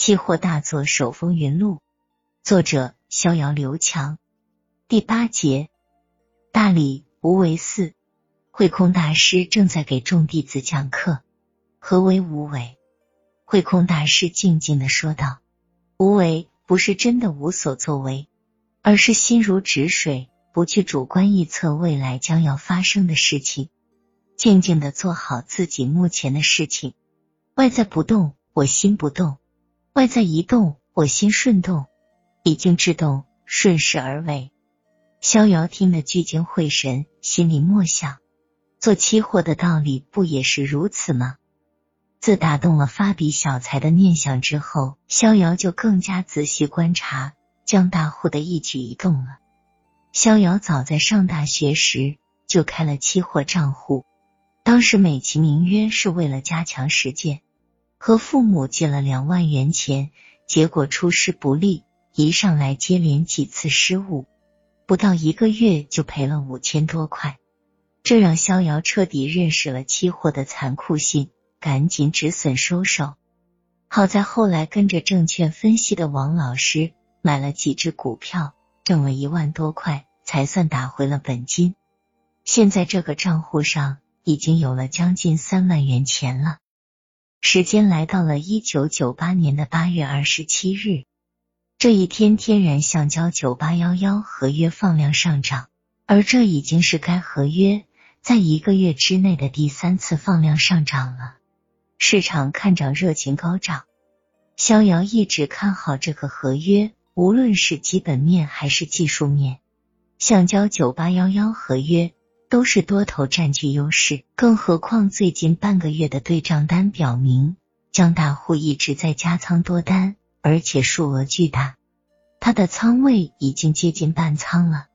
期货大作手风云录，作者逍遥刘强。第八节，大理无为寺，慧空大师正在给众弟子讲课。何为无为？慧空大师静静的说道：“无为不是真的无所作为，而是心如止水，不去主观臆测未来将要发生的事情，静静的做好自己目前的事情。外在不动，我心不动。”外在移动，我心顺动，已经制动，顺势而为。逍遥听得聚精会神，心里默想：做期货的道理不也是如此吗？自打动了发笔小财的念想之后，逍遥就更加仔细观察江大户的一举一动了。逍遥早在上大学时就开了期货账户，当时美其名曰是为了加强实践。和父母借了两万元钱，结果出师不利，一上来接连几次失误，不到一个月就赔了五千多块，这让逍遥彻底认识了期货的残酷性，赶紧止损收手。好在后来跟着证券分析的王老师买了几只股票，挣了一万多块，才算打回了本金。现在这个账户上已经有了将近三万元钱了。时间来到了一九九八年的八月二十七日，这一天，天然橡胶九八幺幺合约放量上涨，而这已经是该合约在一个月之内的第三次放量上涨了。市场看涨热情高涨，逍遥一直看好这个合约，无论是基本面还是技术面，橡胶九八幺幺合约。都是多头占据优势，更何况最近半个月的对账单表明，江大户一直在加仓多单，而且数额巨大，他的仓位已经接近半仓了。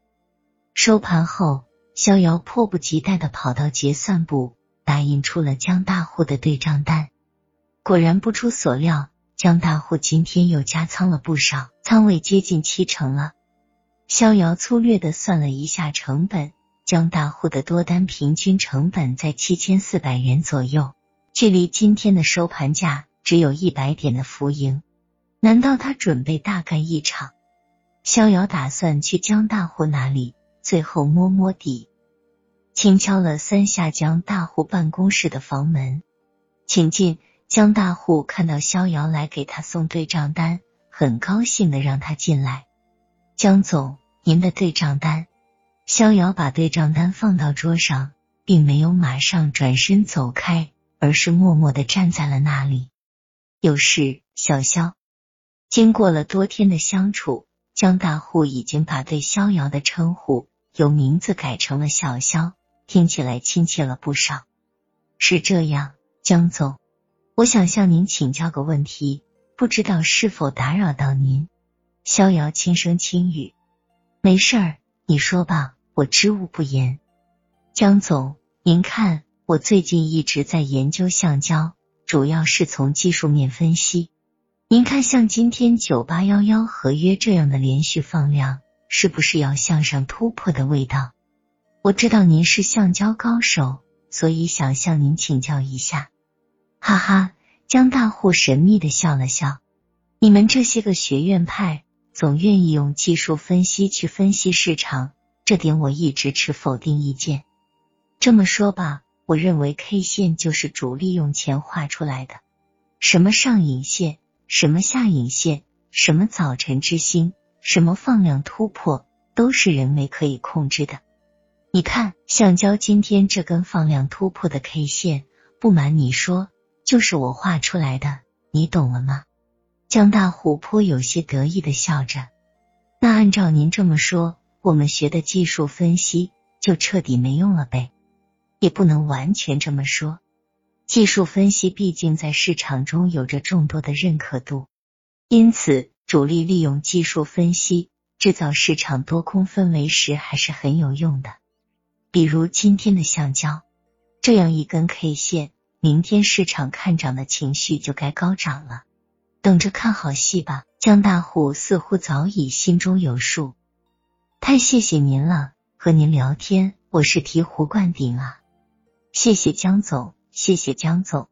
收盘后，逍遥迫不及待的跑到结算部，打印出了江大户的对账单。果然不出所料，江大户今天又加仓了不少，仓位接近七成了。逍遥粗略的算了一下成本。江大户的多单平均成本在七千四百元左右，距离今天的收盘价只有一百点的浮盈。难道他准备大干一场？逍遥打算去江大户那里，最后摸摸底，轻敲了三下江大户办公室的房门，请进。江大户看到逍遥来给他送对账单，很高兴的让他进来。江总，您的对账单。逍遥把对账单放到桌上，并没有马上转身走开，而是默默的站在了那里。有事，小肖。经过了多天的相处，江大户已经把对逍遥的称呼由名字改成了小肖，听起来亲切了不少。是这样，江总，我想向您请教个问题，不知道是否打扰到您？逍遥轻声轻语：“没事儿，你说吧。”我知无不言，江总，您看，我最近一直在研究橡胶，主要是从技术面分析。您看，像今天九八幺幺合约这样的连续放量，是不是要向上突破的味道？我知道您是橡胶高手，所以想向您请教一下。哈哈，江大户神秘的笑了笑，你们这些个学院派，总愿意用技术分析去分析市场。这点我一直持否定意见。这么说吧，我认为 K 线就是主力用钱画出来的。什么上影线，什么下影线，什么早晨之星，什么放量突破，都是人为可以控制的。你看，橡胶今天这根放量突破的 K 线，不瞒你说，就是我画出来的。你懂了吗？江大虎颇有些得意的笑着。那按照您这么说。我们学的技术分析就彻底没用了呗？也不能完全这么说。技术分析毕竟在市场中有着众多的认可度，因此主力利用技术分析制造市场多空氛围时还是很有用的。比如今天的橡胶这样一根 K 线，明天市场看涨的情绪就该高涨了。等着看好戏吧。江大户似乎早已心中有数。太谢谢您了，和您聊天我是醍醐灌顶啊！谢谢江总，谢谢江总，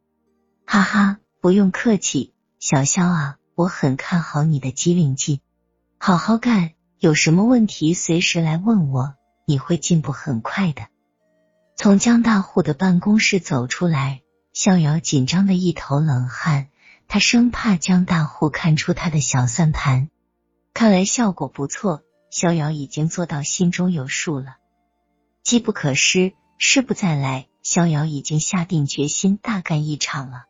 哈哈，不用客气，小肖啊，我很看好你的机灵劲，好好干，有什么问题随时来问我，你会进步很快的。从江大户的办公室走出来，逍遥紧张的一头冷汗，他生怕江大户看出他的小算盘。看来效果不错，逍遥已经做到心中有数了。机不可失，失不再来。逍遥已经下定决心大干一场了。